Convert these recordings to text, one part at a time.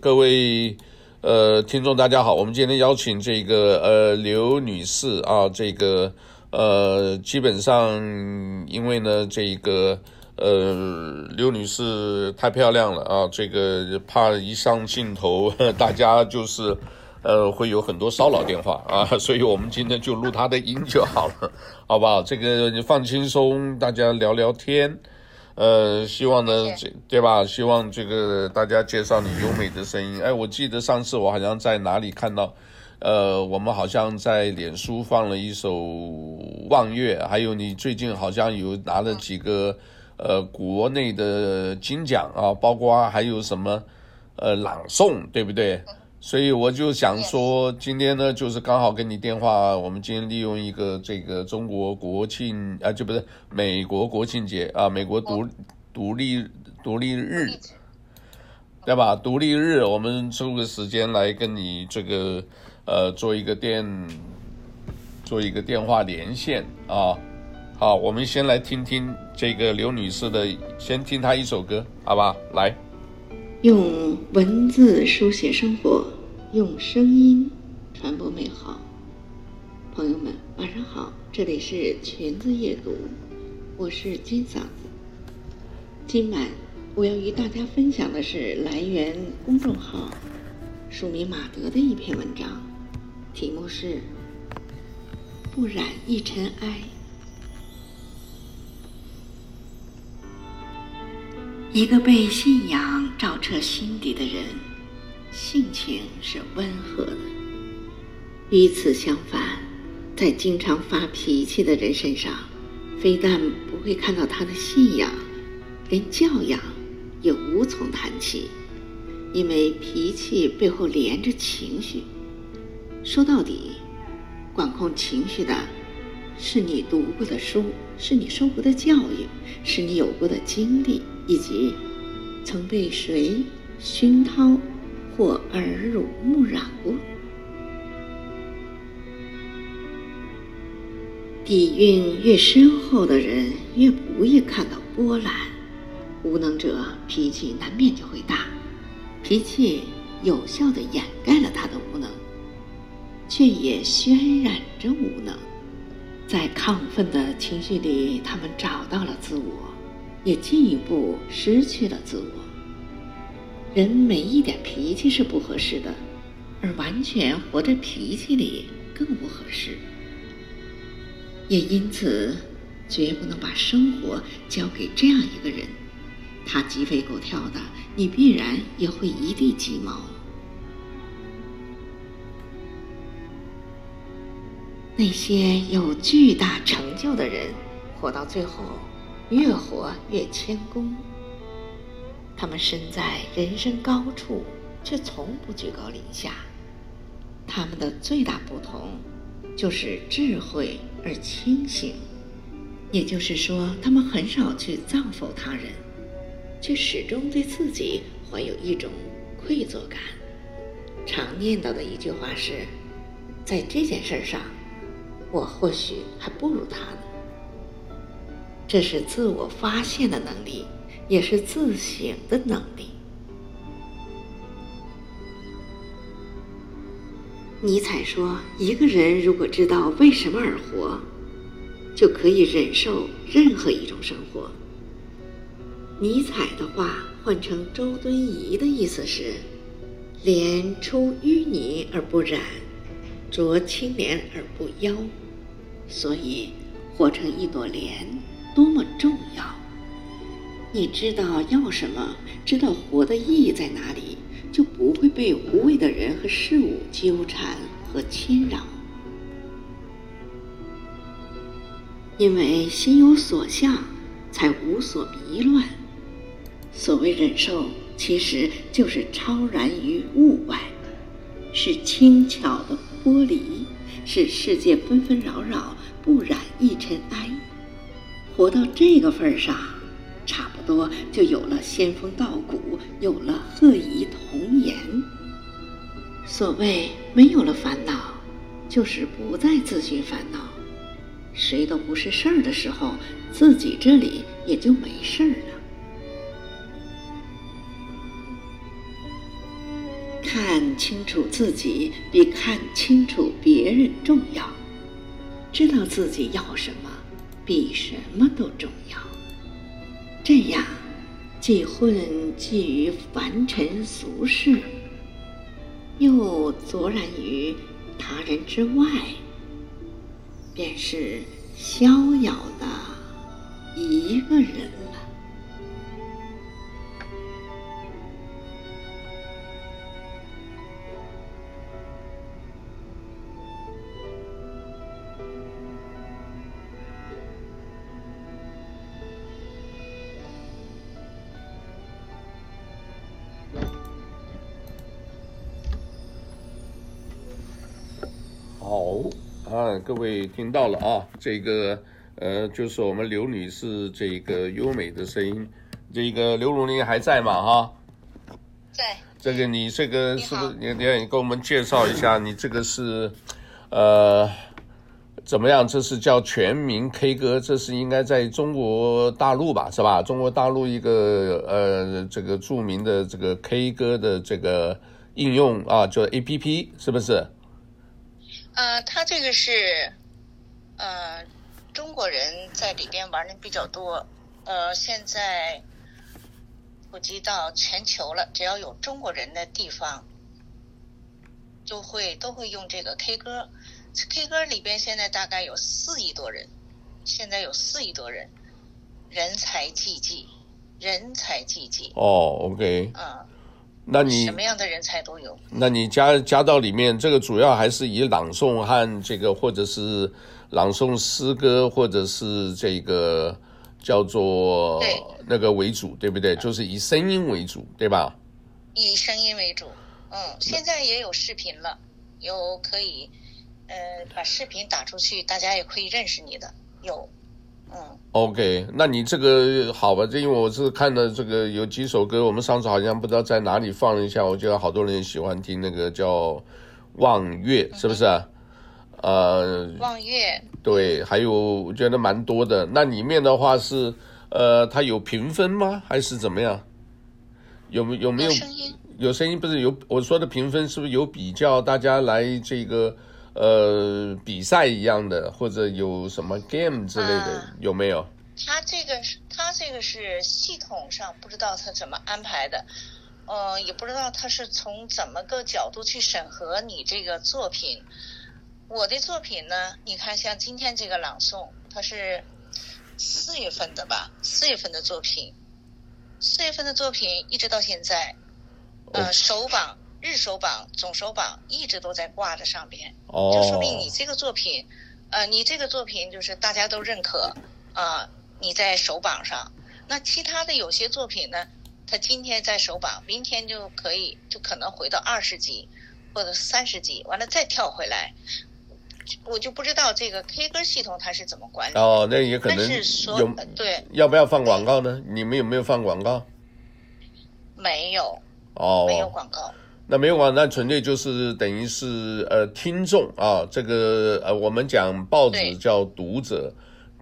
各位呃听众大家好，我们今天邀请这个呃刘女士啊，这个呃基本上因为呢这个呃刘女士太漂亮了啊，这个怕一上镜头大家就是呃会有很多骚扰电话啊，所以我们今天就录她的音就好了，好不好？这个你放轻松，大家聊聊天。呃，希望呢，这对吧？希望这个大家介绍你优美的声音。哎，我记得上次我好像在哪里看到，呃，我们好像在脸书放了一首《望月》，还有你最近好像有拿了几个呃国内的金奖啊，包括还有什么呃朗诵，对不对？所以我就想说，今天呢，就是刚好跟你电话，我们今天利用一个这个中国国庆啊，就不是美国国庆节啊，美国独独立独立日，对吧？独立日，我们抽个时间来跟你这个呃做一个电做一个电话连线啊。好，我们先来听听这个刘女士的，先听她一首歌，好吧？来。用文字书写生活，用声音传播美好。朋友们，晚上好，这里是裙子夜读，我是金嗓子。今晚我要与大家分享的是来源公众号署名马德的一篇文章，题目是《不染一尘埃》。一个被信仰照彻心底的人，性情是温和的。与此相反，在经常发脾气的人身上，非但不会看到他的信仰，连教养也无从谈起，因为脾气背后连着情绪。说到底，管控情绪的，是你读过的书，是你受过的教育，是你有过的经历。以及曾被谁熏陶或耳濡目染过？底蕴越深厚的人，越不易看到波澜。无能者脾气难免就会大，脾气有效的掩盖了他的无能，却也渲染着无能。在亢奋的情绪里，他们找到了自我。也进一步失去了自我。人没一点脾气是不合适的，而完全活在脾气里更不合适。也因此，绝不能把生活交给这样一个人，他鸡飞狗跳的，你必然也会一地鸡毛。那些有巨大成就的人，活到最后。越活越谦恭，他们身在人生高处，却从不居高临下。他们的最大不同，就是智慧而清醒。也就是说，他们很少去造否他人，却始终对自己怀有一种愧疚感。常念叨的一句话是：在这件事上，我或许还不如他呢。这是自我发现的能力，也是自省的能力。尼采说：“一个人如果知道为什么而活，就可以忍受任何一种生活。”尼采的话换成周敦颐的意思是：“莲出淤泥而不染，濯清涟而不妖。”所以，活成一朵莲。多么重要！你知道要什么，知道活的意义在哪里，就不会被无谓的人和事物纠缠和侵扰。因为心有所向，才无所迷乱。所谓忍受，其实就是超然于物外，是轻巧的剥离，是世界纷纷扰扰，不染一尘埃。活到这个份儿上，多就有了仙风道骨，有了鹤仪童颜。所谓没有了烦恼，就是不再自寻烦恼。谁都不是事儿的时候，自己这里也就没事儿了。看清楚自己比看清楚别人重要，知道自己要什么比什么都重要。这样，既混迹于凡尘俗世，又卓然于他人之外，便是逍遥的一个人。各位听到了啊，这个呃，就是我们刘女士这个优美的声音。这个刘如林还在吗？哈，在。这个你这个是不是你你你给我们介绍一下？你这个是呃怎么样？这是叫全民 K 歌，这是应该在中国大陆吧？是吧？中国大陆一个呃这个著名的这个 K 歌的这个应用啊，叫 APP，是不是？呃，他这个是，呃，中国人在里边玩的比较多，呃，现在普及到全球了，只要有中国人的地方，就会都会用这个 K 歌。K 歌里边现在大概有四亿多人，现在有四亿多人，人才济济，人才济济。哦，OK。嗯。那你什么样的人才都有？那你加加到里面，这个主要还是以朗诵和这个，或者是朗诵诗歌，或者是这个叫做那个为主，对，对不对？就是以声音为主，对吧？以声音为主，嗯，现在也有视频了，有可以呃把视频打出去，大家也可以认识你的，有。嗯，OK，那你这个好吧？这因为我是看的这个有几首歌，我们上次好像不知道在哪里放了一下，我觉得好多人喜欢听那个叫《望月》，是不是呃，望月，对，还有我觉得蛮多的。那里面的话是呃，它有评分吗？还是怎么样？有没有没有？有声音？有声音不是有？我说的评分是不是有比较？大家来这个。呃，比赛一样的，或者有什么 game 之类的，啊、有没有？他这个是，他这个是系统上不知道他怎么安排的，呃，也不知道他是从怎么个角度去审核你这个作品。我的作品呢，你看像今天这个朗诵，它是四月份的吧？四月份的作品，四月份的作品一直到现在，呃，首榜。日首榜、总首榜一直都在挂着上边，就说明你这个作品，呃，你这个作品就是大家都认可啊，呃，你在首榜上。那其他的有些作品呢，它今天在首榜，明天就可以就可能回到二十级或者三十级，完了再跳回来，我就不知道这个 K 歌系统它是怎么管理。哦，那也可能是说对，要不要放广告呢？你们有没有放广告？没有，哦，没有广告。那没有啊，那纯粹就是等于是呃听众啊，这个呃我们讲报纸叫读者，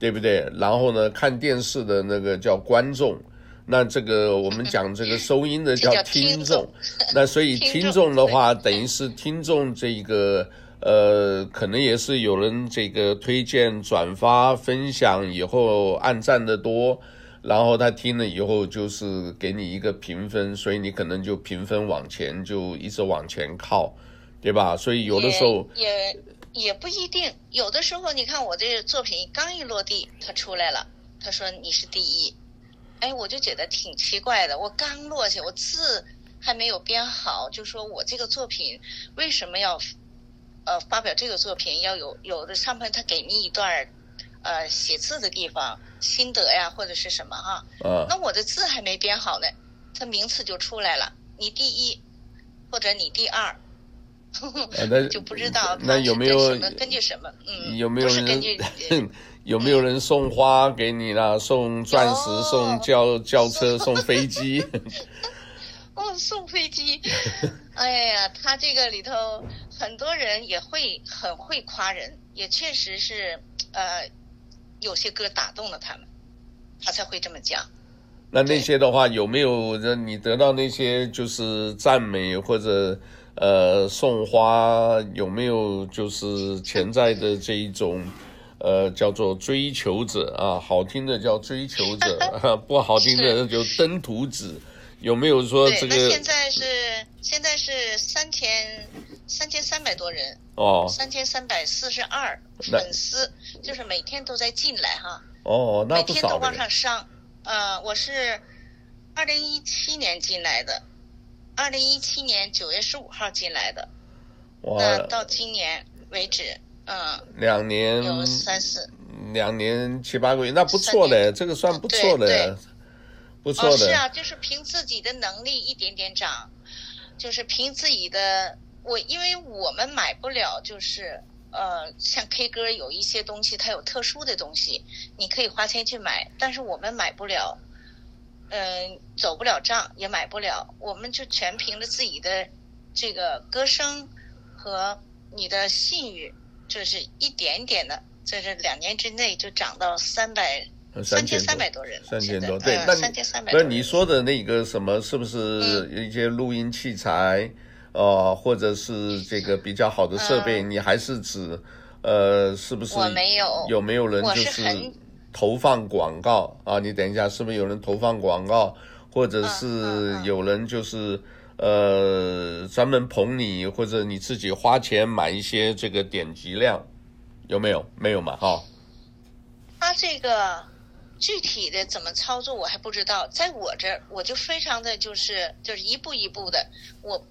对，对不对？然后呢，看电视的那个叫观众，那这个我们讲这个收音的叫。听众 那所以听众的话，等于是听众这个呃，可能也是有人这个推荐、转发、分享以后按赞的多。然后他听了以后，就是给你一个评分，所以你可能就评分往前就一直往前靠，对吧？所以有的时候也也，也不一定，有的时候你看我这个作品刚一落地，他出来了，他说你是第一，哎，我就觉得挺奇怪的。我刚落下，我字还没有编好，就说我这个作品为什么要呃发表这个作品，要有有的上面他给你一段。呃，写字的地方心得呀，或者是什么哈？啊，那我的字还没编好呢，他名次就出来了，你第一，或者你第二，就不知道那有没有根据什么？嗯，有没有人根据 有没有人送花给你啦？送钻石，送轿 轿车，送飞机？哦，送飞机！哎呀，他这个里头很多人也会很会夸人，也确实是呃。有些歌打动了他们，他才会这么讲。那那些的话，有没有让你得到那些就是赞美或者呃送花？有没有就是潜在的这一种呃叫做追求者啊？好听的叫追求者，不好听的就登徒子。有没有说这个？那现在是现在是三千三千三百多人哦，三千三百四十二粉丝，就是每天都在进来哈。哦，那。每天都往上上。呃，我是二零一七年进来的，二零一七年九月十五号进来的，那到今年为止，嗯，两年有三四，两年七八个月，那不错嘞，这个算不错的，不错的。哦，是啊，就是凭自己的能力一点点涨，就是凭自己的，我因为我们买不了，就是。呃，像 K 歌有一些东西，它有特殊的东西，你可以花钱去买，但是我们买不了，嗯、走不了账，也买不了，我们就全凭着自己的这个歌声和你的信誉，就是一点点的，在这两年之内就涨到三百三千三百多人，三千多，对，那三千三百。不是你说的那个什么，是不是一些录音器材？嗯哦，或者是这个比较好的设备，嗯、你还是指，呃，是不是？我没有。有没有人就是投放广告啊？你等一下，是不是有人投放广告，或者是有人就是、嗯、呃专门捧你，或者你自己花钱买一些这个点击量，有没有？没有嘛？哈。他这个具体的怎么操作我还不知道，在我这儿我就非常的就是就是一步一步的我。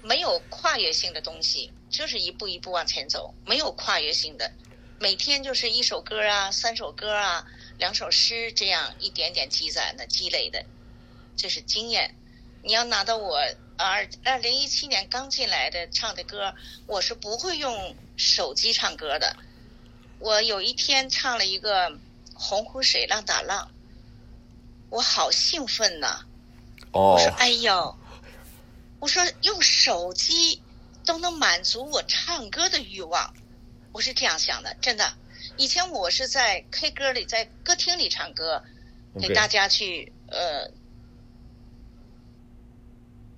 没有跨越性的东西，就是一步一步往前走，没有跨越性的，每天就是一首歌啊，三首歌啊，两首诗这样一点点积攒的积累的，这是经验。你要拿到我二二零一七年刚进来的唱的歌，我是不会用手机唱歌的。我有一天唱了一个《洪湖水浪打浪》，我好兴奋呐！哦，我说哎呦。我说用手机都能满足我唱歌的欲望，我是这样想的，真的。以前我是在 K 歌里，在歌厅里唱歌.给大家去呃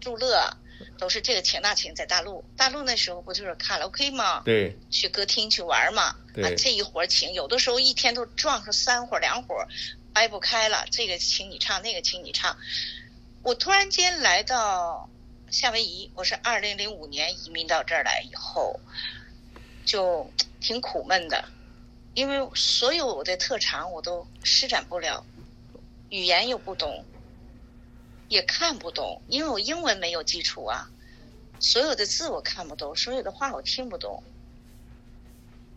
助乐，都是这个请那请。在大陆，大陆那时候不就是卡拉 OK 吗？对，去歌厅去玩嘛。对啊，这一伙请，有的时候一天都撞上三伙两伙，掰不开了。这个请你唱，那个请你唱。我突然间来到。夏威夷，我是二零零五年移民到这儿来以后，就挺苦闷的，因为所有我的特长我都施展不了，语言又不懂，也看不懂，因为我英文没有基础啊，所有的字我看不懂，所有的话我听不懂。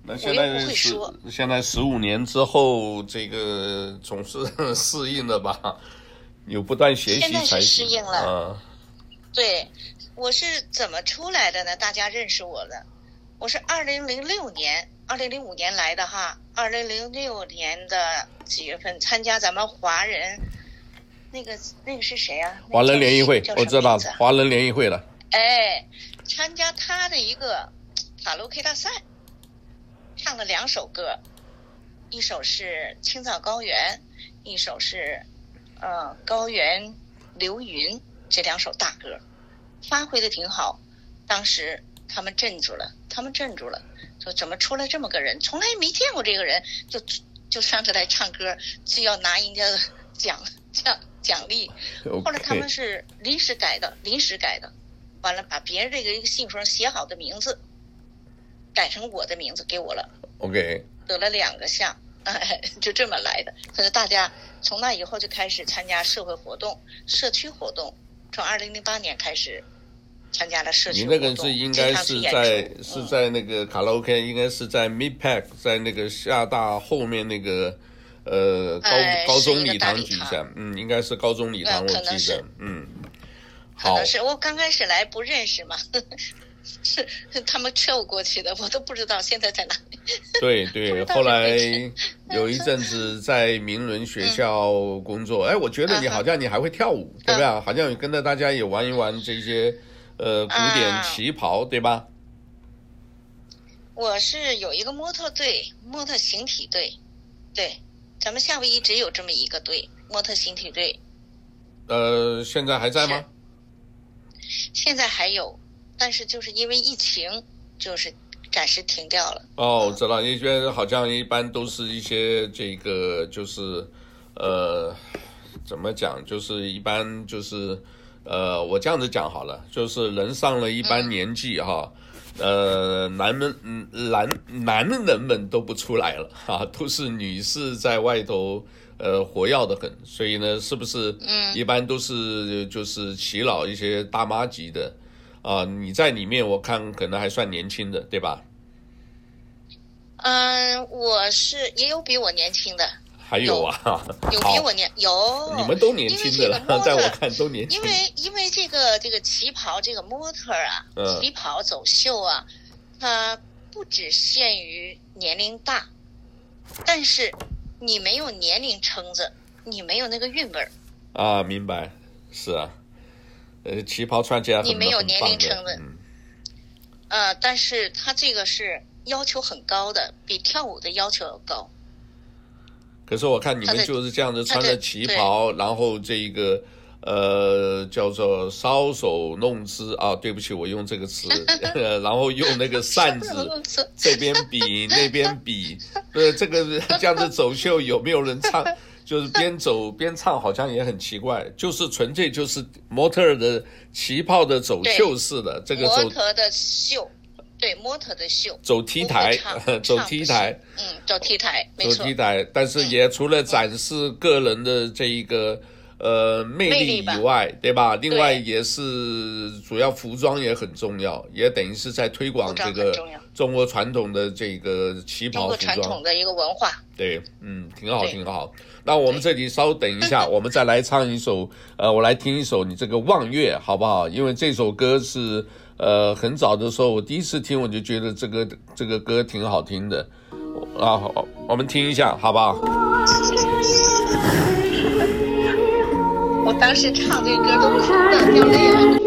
那现在是现在十五年之后，这个总是 适应的吧？有不断学习才现在是适应了。啊对，我是怎么出来的呢？大家认识我的，我是二零零六年、二零零五年来的哈。二零零六年的几月份参加咱们华人那个那个是谁啊？华人联谊会，我知道，华人联谊会了。哎，参加他的一个卡拉 OK 大赛，唱了两首歌，一首是《青藏高原》，一首是呃《高原流云》。这两首大歌，发挥的挺好，当时他们镇住了，他们镇住了，说怎么出来这么个人，从来没见过这个人，就就上这来唱歌，就要拿人家奖奖奖励。后来他们是临时改的，临时改的，完了把别人这个一个信封写好的名字，改成我的名字给我了。OK，得了两个项，哎，就这么来的。可是大家从那以后就开始参加社会活动、社区活动。从二零零八年开始参加了社区活动，你那个是应该是在是在那个卡拉 OK，应该是在 Midpack，在那个厦大后面那个呃高高中礼堂底下，嗯，应该是高中礼堂，我记得，嗯，可能是我刚开始来不认识嘛，是 他们撤过去的，我都不知道现在在哪里。对对，后来有一阵子在明伦学校工作，哎，我觉得你好像你还会跳舞，对不对？好像跟着大家也玩一玩这些呃古典旗袍，对吧？我是有一个模特队，模特形体队，对，咱们夏威夷只有这么一个队，模特形体队。呃，现在还在吗？现在还有，但是就是因为疫情，就是暂时停掉了。哦，我知道，因为好像一般都是一些这个，就是呃，怎么讲，就是一般就是呃，我这样子讲好了，就是人上了一般年纪哈。嗯呃，男们，嗯，男男人们都不出来了啊，都是女士在外头，呃，活跃的很，所以呢，是不是？嗯，一般都是就是祈老一些大妈级的，啊，你在里面我看可能还算年轻的，对吧？嗯，我是也有比我年轻的。还有啊，有，有比 我年有，你们都年轻的了，在我看都年轻。因为因为这个这个旗袍这个模特啊，嗯、旗袍走秀啊，它不只限于年龄大，但是你没有年龄撑着，你没有那个韵味儿。啊，明白，是啊，呃，旗袍穿起来你没有年龄撑着，嗯，呃，但是它这个是要求很高的，比跳舞的要求要高。可是我看你们就是这样子穿着旗袍，然后这一个呃叫做搔首弄姿。啊，对不起，我用这个词，然后用那个扇子 这边比那边比，呃，这个这样子走秀有没有人唱？就是边走边唱，好像也很奇怪，就是纯粹就是模特的旗袍的走秀似的这个走模特的秀。对模特的秀，走 T 台，走 T 台，嗯，走 T 台，没错。走 T 台，但是也除了展示个人的这一个、嗯、呃魅力以外，对吧？另外也是主要服装也很重要，也等于是在推广这个中国传统的这个旗袍服装，传统的一个文化。对，嗯，挺好，挺好。那我们这里稍等一下，我们再来唱一首，呃，我来听一首你这个《望月》，好不好？因为这首歌是。呃，很早的时候，我第一次听，我就觉得这个这个歌挺好听的，啊，我们听一下，好不好？我当时唱这歌都哭了，掉泪了。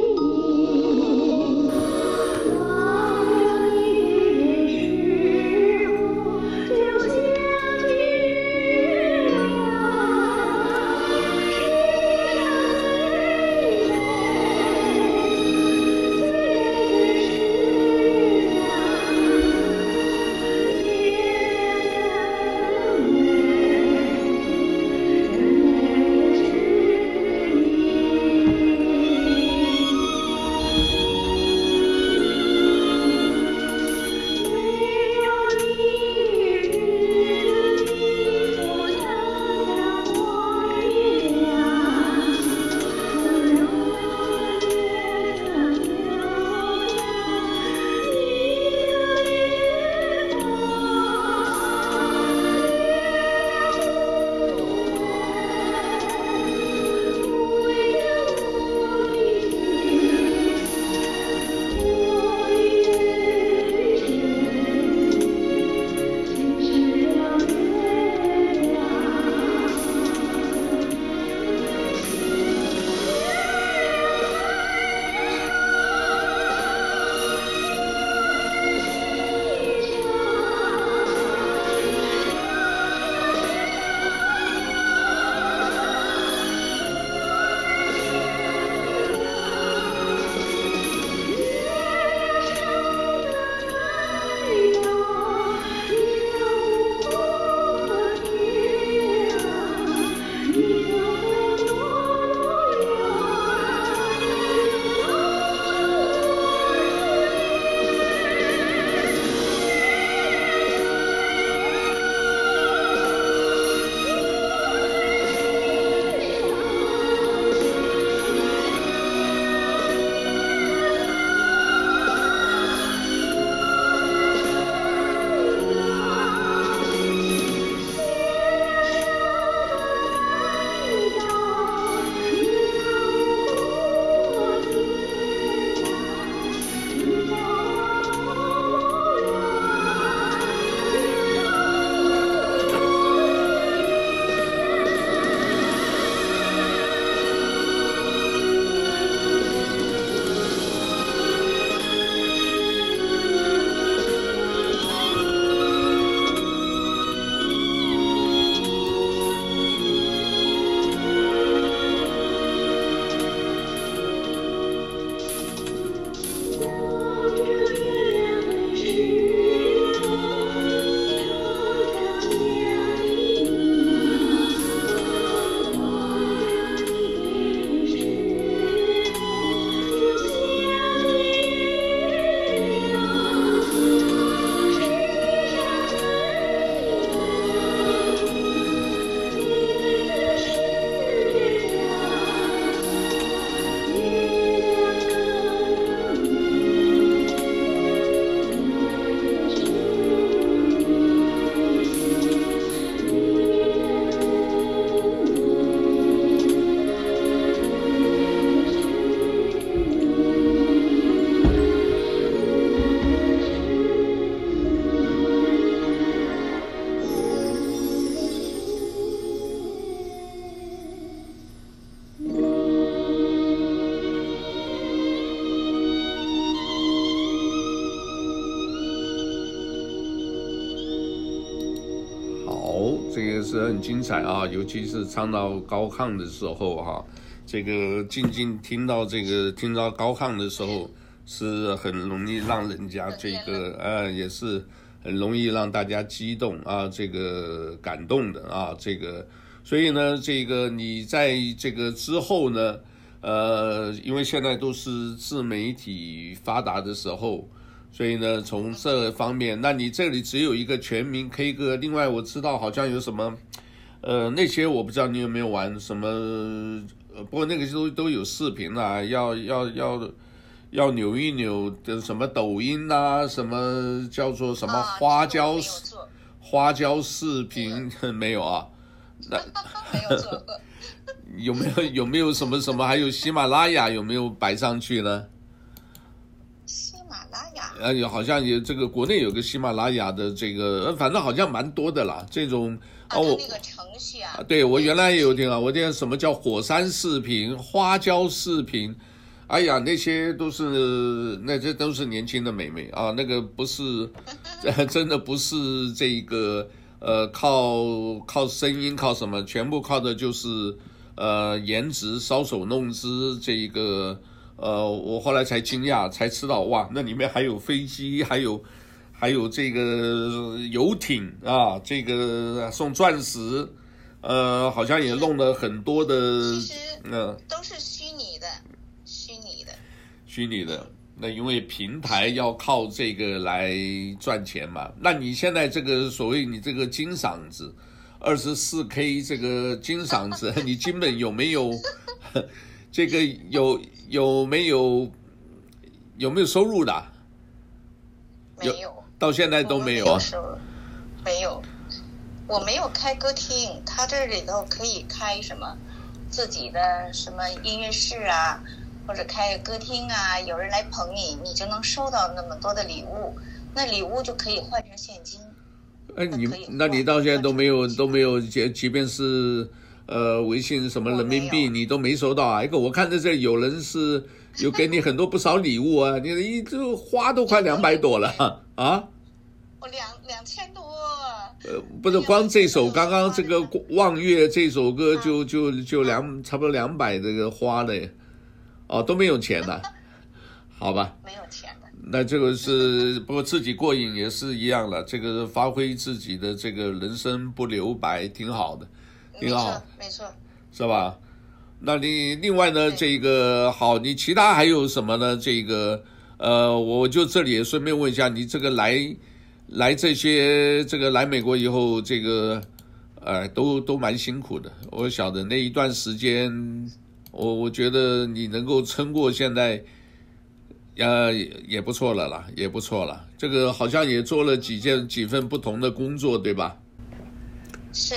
很精彩啊，尤其是唱到高亢的时候哈、啊，这个静静听到这个听到高亢的时候，是很容易让人家这个呃，也是很容易让大家激动啊，这个感动的啊，这个，所以呢，这个你在这个之后呢，呃，因为现在都是自媒体发达的时候。所以呢，从这方面，那你这里只有一个全民 K 歌。另外，我知道好像有什么，呃，那些我不知道你有没有玩什么，呃，不过那个都都有视频啊，要要要要扭一扭的什么抖音啊，什么叫做什么花椒、啊、花椒视频 没有，啊？那没有做过，有没有有没有什么什么？还有喜马拉雅有没有摆上去呢？呃，好像也这个国内有个喜马拉雅的这个，反正好像蛮多的啦。这种哦，我那个程序啊，对我原来也有听啊，我听什么叫火山视频、花椒视频，哎呀，那些都是那这都是年轻的美眉啊，那个不是，真的不是这个呃靠靠声音靠什么，全部靠的就是呃颜值搔首弄姿这一个。呃，我后来才惊讶，才知道哇，那里面还有飞机，还有还有这个游艇啊，这个送钻石，呃，好像也弄了很多的，嗯，都是虚拟的，虚拟的，虚拟的。那因为平台要靠这个来赚钱嘛，那你现在这个所谓你这个金嗓子，二十四 K 这个金嗓子，你基本有没有？这个有有没有有没有收入的？没有，到现在都没有啊。没有，我没有开歌厅，他这里头可以开什么自己的什么音乐室啊，或者开歌厅啊，有人来捧你，你就能收到那么多的礼物，那礼物就可以换成现金。哎，你那你到现在都没有都没有，即即便是。呃，微信什么人民币你都没收到啊？一个我看在这有人是 有给你很多不少礼物啊，你一这花都快两百朵了 啊！我两两千多。呃，不是光这首，刚刚这个《望月》这首歌就就就两差不多两百这个花嘞，哦都没有钱的，好吧？没有钱的。那这个是不过自己过瘾也是一样的，这个发挥自己的这个人生不留白，挺好的。挺好，没错，是吧？那你另外呢？这个好，你其他还有什么呢？这个呃，我就这里也顺便问一下，你这个来来这些这个来美国以后，这个呃，都都蛮辛苦的。我晓得那一段时间，我我觉得你能够撑过现在，呃，也不错了啦，也不错了。这个好像也做了几件几份不同的工作，对吧？是。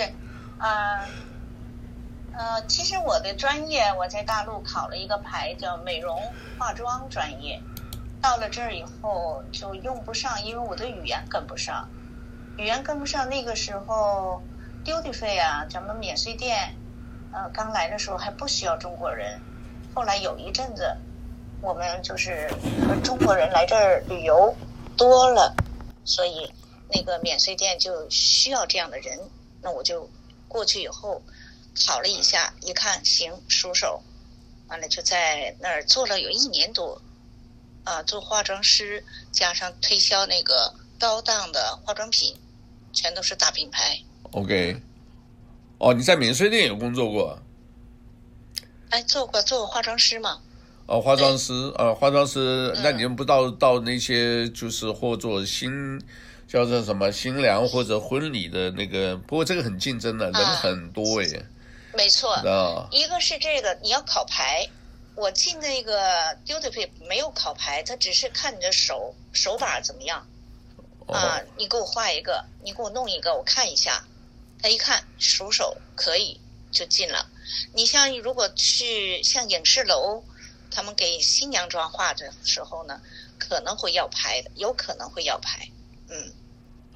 呃，呃，其实我的专业我在大陆考了一个牌，叫美容化妆专业。到了这儿以后就用不上，因为我的语言跟不上。语言跟不上，那个时候 duty free 啊，咱们免税店，呃，刚来的时候还不需要中国人。后来有一阵子，我们就是中国人来这儿旅游多了，所以那个免税店就需要这样的人，那我就。过去以后，考了一下，一看行，熟手，完了就在那儿做了有一年多，啊，做化妆师加上推销那个高档的化妆品，全都是大品牌。OK，哦，你在免税店有工作过？哎，做过做过化妆师嘛？哦，化妆师，呃，化妆师，那你们不到到那些就是或做新。叫做什么新娘或者婚礼的那个，不过这个很竞争的，人很多耶。没错，一个是这个你要考牌，我进那个 duty free 没有考牌，他只是看你的手手把怎么样。啊，你给我画一个，你给我弄一个，我看一下。他一看熟手可以就进了。你像如果去像影视楼，他们给新娘妆画的时候呢，可能会要牌的，有可能会要牌。嗯，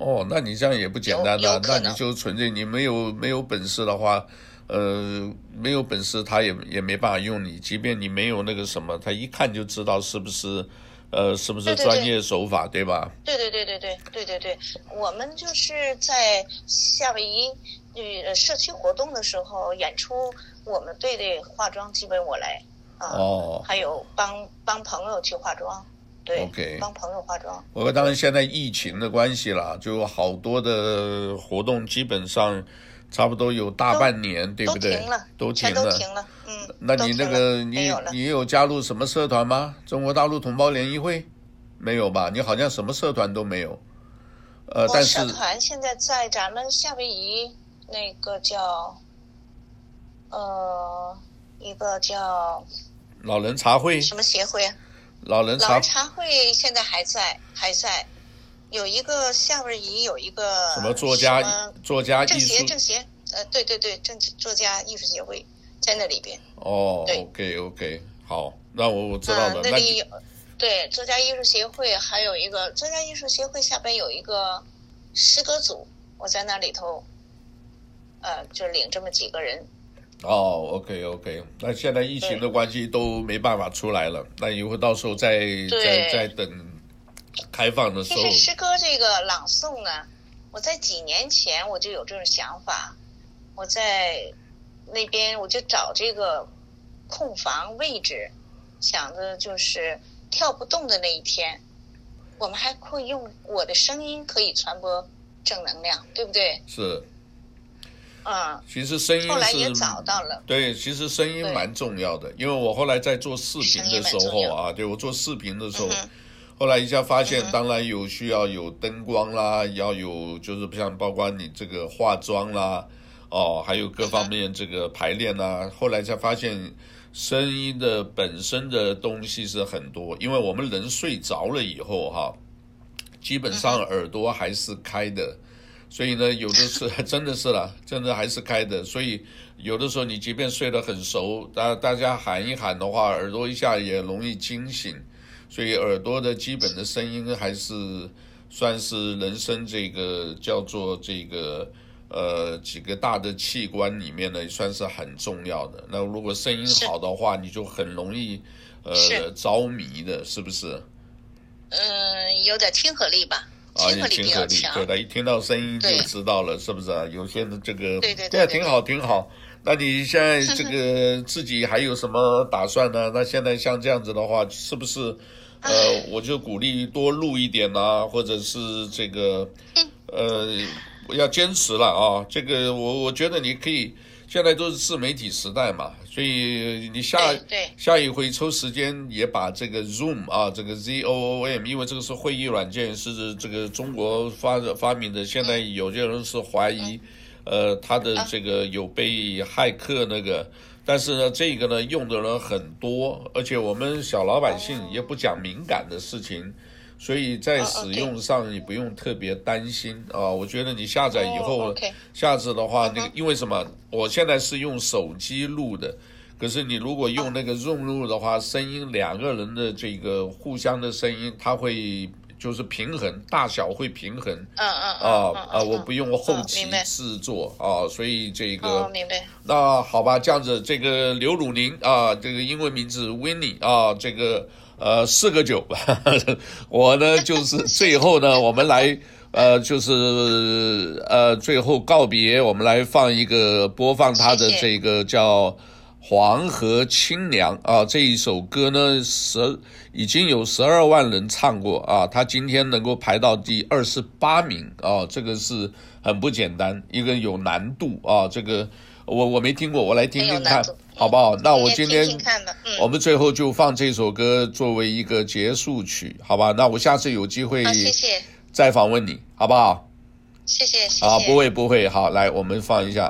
哦，那你这样也不简单的，那你就纯粹你没有没有本事的话，呃，没有本事他也也没办法用你，即便你没有那个什么，他一看就知道是不是呃，是不是专业手法，对，对，对，对吧？对对对对对对对对，我们就是在夏威夷呃社区活动的时候演出，我们队的化妆基本我来啊，哦，还有帮帮朋友去化妆，对，OK，帮朋友化妆。我当然现在疫情的关系啦，就好多的活动基本上差不多有大半年，对不对？都停了，都停了，全都停了。那你那个你你有加入什么社团吗？中国大陆同胞联谊会没有吧？你好像什么社团都没有。呃，但是社团现在在咱们夏威夷那个叫呃一个叫老人茶会什么协会？老人茶老人茶会现在还在还在，有一个夏威夷有一个什么作家作家政协政协呃对对对政作家艺术协会。在那里边哦，OK OK，好，那我我知道了。嗯、那里有对作家艺术协会，还有一个作家艺术协会下边有一个诗歌组，我在那里头，呃，就领这么几个人。哦，OK OK，那现在疫情的关系都没办法出来了，那以后到时候再再再等开放的时候。其实诗歌这个朗诵呢，我在几年前我就有这种想法，我在。那边我就找这个空房位置，想着就是跳不动的那一天，我们还会用我的声音可以传播正能量，对不对？是。嗯。其实声音是。后来也找到了。对，其实声音蛮重要的，因为我后来在做视频的时候啊，对我做视频的时候，嗯、后来一下发现，当然有需要有灯光啦，嗯、要有就是不像包括你这个化妆啦。哦，还有各方面这个排练啊，后来才发现声音的本身的东西是很多，因为我们人睡着了以后哈，基本上耳朵还是开的，所以呢，有的是 真的是了，真的还是开的，所以有的时候你即便睡得很熟，大大家喊一喊的话，耳朵一下也容易惊醒，所以耳朵的基本的声音还是算是人生这个叫做这个。呃，几个大的器官里面呢，也算是很重要的。那如果声音好的话，你就很容易呃着迷的，是不是？嗯，有点亲和力吧，亲和力比较强。对的，一听到声音就知道了，是不是啊？有些的这个对对对，挺好挺好。那你现在这个 自己还有什么打算呢？那现在像这样子的话，是不是呃，我就鼓励多录一点啊，或者是这个呃。要坚持了啊！这个我我觉得你可以，现在都是自媒体时代嘛，所以你下下一回抽时间也把这个 Zoom 啊，这个 Z O O M，因为这个是会议软件，是这个中国发发明的。现在有些人是怀疑，呃，他的这个有被骇客那个，但是呢，这个呢用的人很多，而且我们小老百姓也不讲敏感的事情。所以在使用上你不用特别担心啊，我觉得你下载以后，下次的话，那个因为什么？我现在是用手机录的，可是你如果用那个 Zoom 录的话，声音两个人的这个互相的声音，它会就是平衡，大小会平衡。嗯嗯啊啊，我不用后期制作啊，所以这个。明白。那好吧，这样子，这个刘汝宁啊，这个英文名字 Winnie 啊，这个。呃，四个九，我呢就是最后呢，我们来呃，就是呃，最后告别，我们来放一个播放他的这个叫《黄河清凉》啊，这一首歌呢十已经有十二万人唱过啊，他今天能够排到第二十八名啊，这个是很不简单，一个有难度啊，这个。我我没听过，我来听听看，好不好？那我今天我们最后就放这首歌作为一个结束曲，好吧？那我下次有机会，再访问你，好不好？谢谢，谢谢。啊，不会不会，好，来，我们放一下。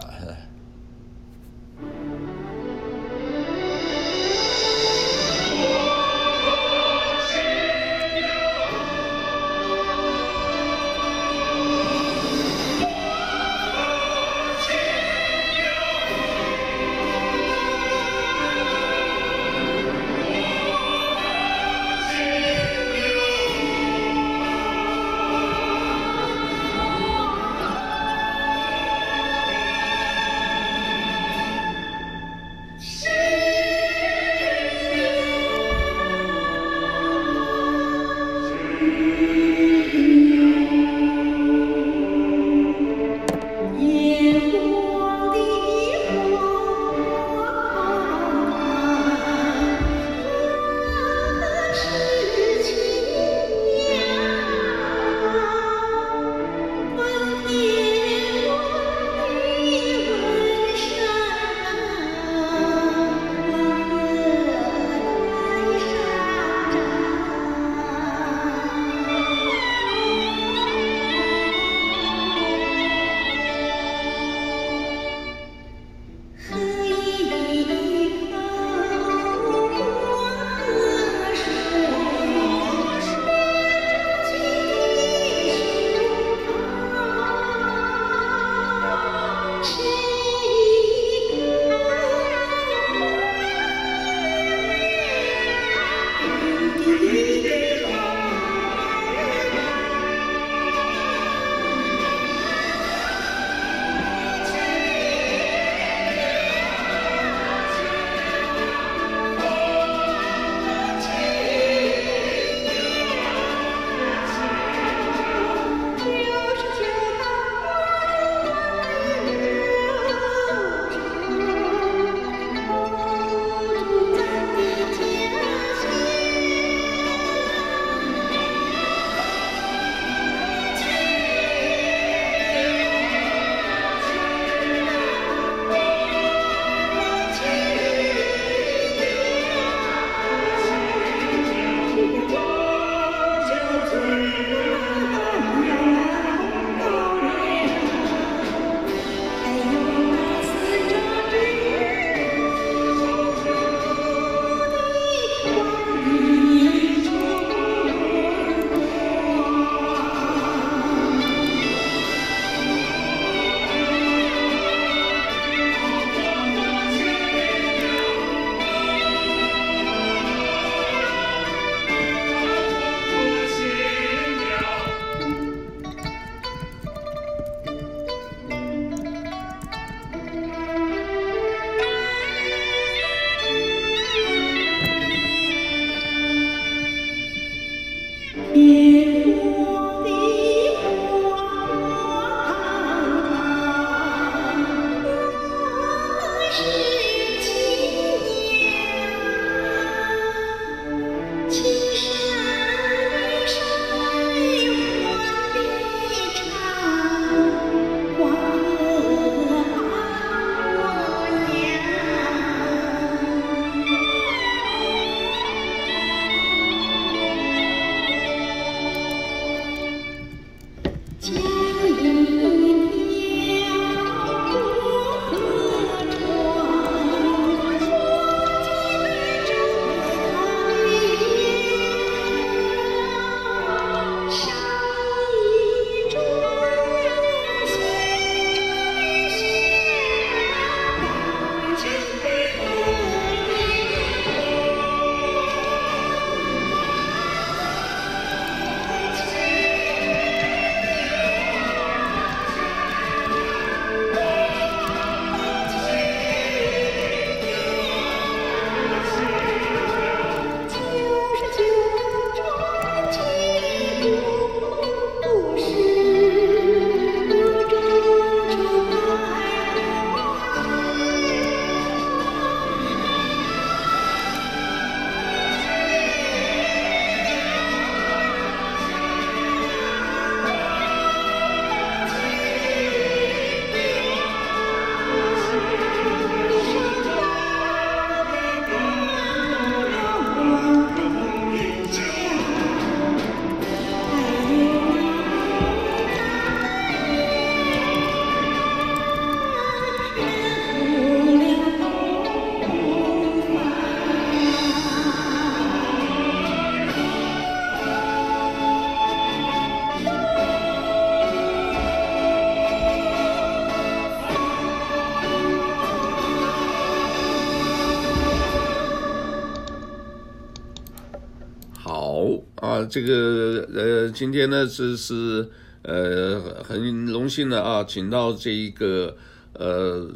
这个呃，今天呢是是呃很荣幸的啊，请到这一个呃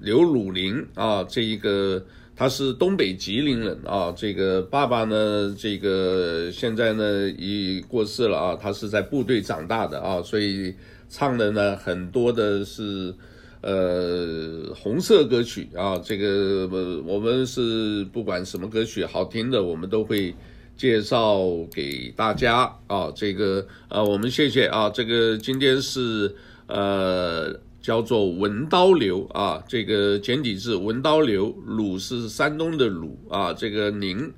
刘鲁霖啊，这一个他是东北吉林人啊，这个爸爸呢，这个现在呢已过世了啊，他是在部队长大的啊，所以唱的呢很多的是呃红色歌曲啊，这个我们是不管什么歌曲好听的，我们都会。介绍给大家啊，这个呃，我们谢谢啊，这个今天是呃叫做文刀流啊，这个简体字文刀流，鲁是山东的鲁啊，这个宁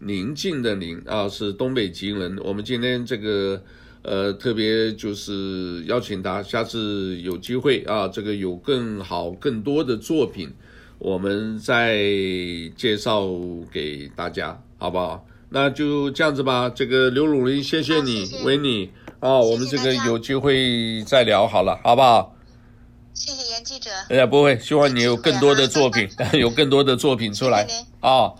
宁静的宁啊是东北吉林。我们今天这个呃特别就是邀请他，下次有机会啊，这个有更好更多的作品，我们再介绍给大家，好不好？那就这样子吧，这个刘鲁霖，谢谢你，维尼啊，我们这个有机会再聊好了，好不好？谢谢严记者。哎呀，不会，希望你有更多的作品，有更多的作品出来啊。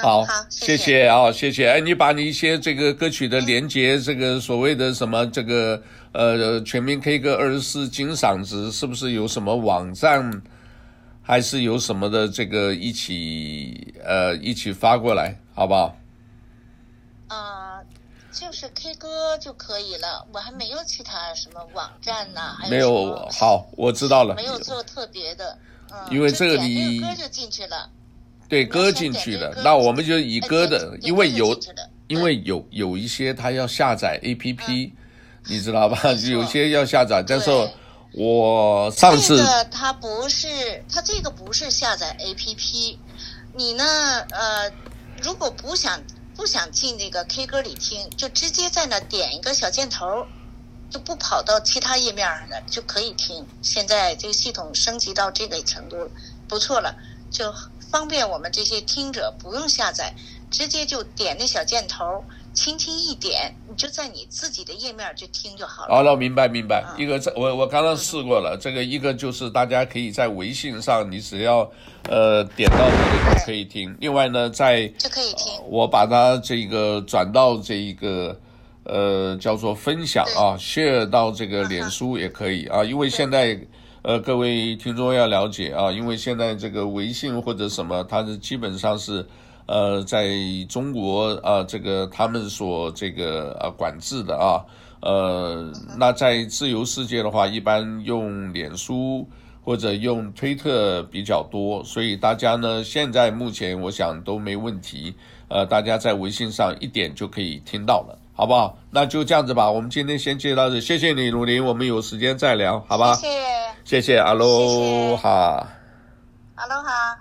好，谢谢啊，谢谢。哎，你把你一些这个歌曲的连接，这个所谓的什么这个呃全民 K 歌二十四金嗓子，是不是有什么网站，还是有什么的这个一起呃一起发过来，好不好？就是 K 歌就可以了，我还没有其他什么网站呢，还有没有。好，我知道了，没有做特别的，嗯，因为这个你歌就进去了，对，歌进去了，那我们就以歌的，因为有，因为有有一些他要下载 APP，你知道吧？有些要下载，但是我上次这个他不是，它这个不是下载 APP，你呢？呃，如果不想。不想进那个 K 歌里听，就直接在那点一个小箭头，就不跑到其他页面上了，就可以听。现在这个系统升级到这个程度，不错了，就方便我们这些听者不用下载，直接就点那小箭头，轻轻一点，你就在你自己的页面就听就好了。好了，明白明白。一个在我我刚刚试过了，这个一个就是大家可以在微信上，你只要。呃，点到这个就可以听。另外呢，在就可以听。我把它这个转到这一个呃叫做分享啊，share 到这个脸书也可以啊。因为现在呃各位听众要了解啊，因为现在这个微信或者什么，它是基本上是呃在中国啊这个他们所这个呃管制的啊。呃，那在自由世界的话，一般用脸书。或者用推特比较多，所以大家呢，现在目前我想都没问题。呃，大家在微信上一点就可以听到了，好不好？那就这样子吧，我们今天先接到这，谢谢你，鲁林，我们有时间再聊，好吧？谢谢，谢谢，阿罗哈，阿罗哈。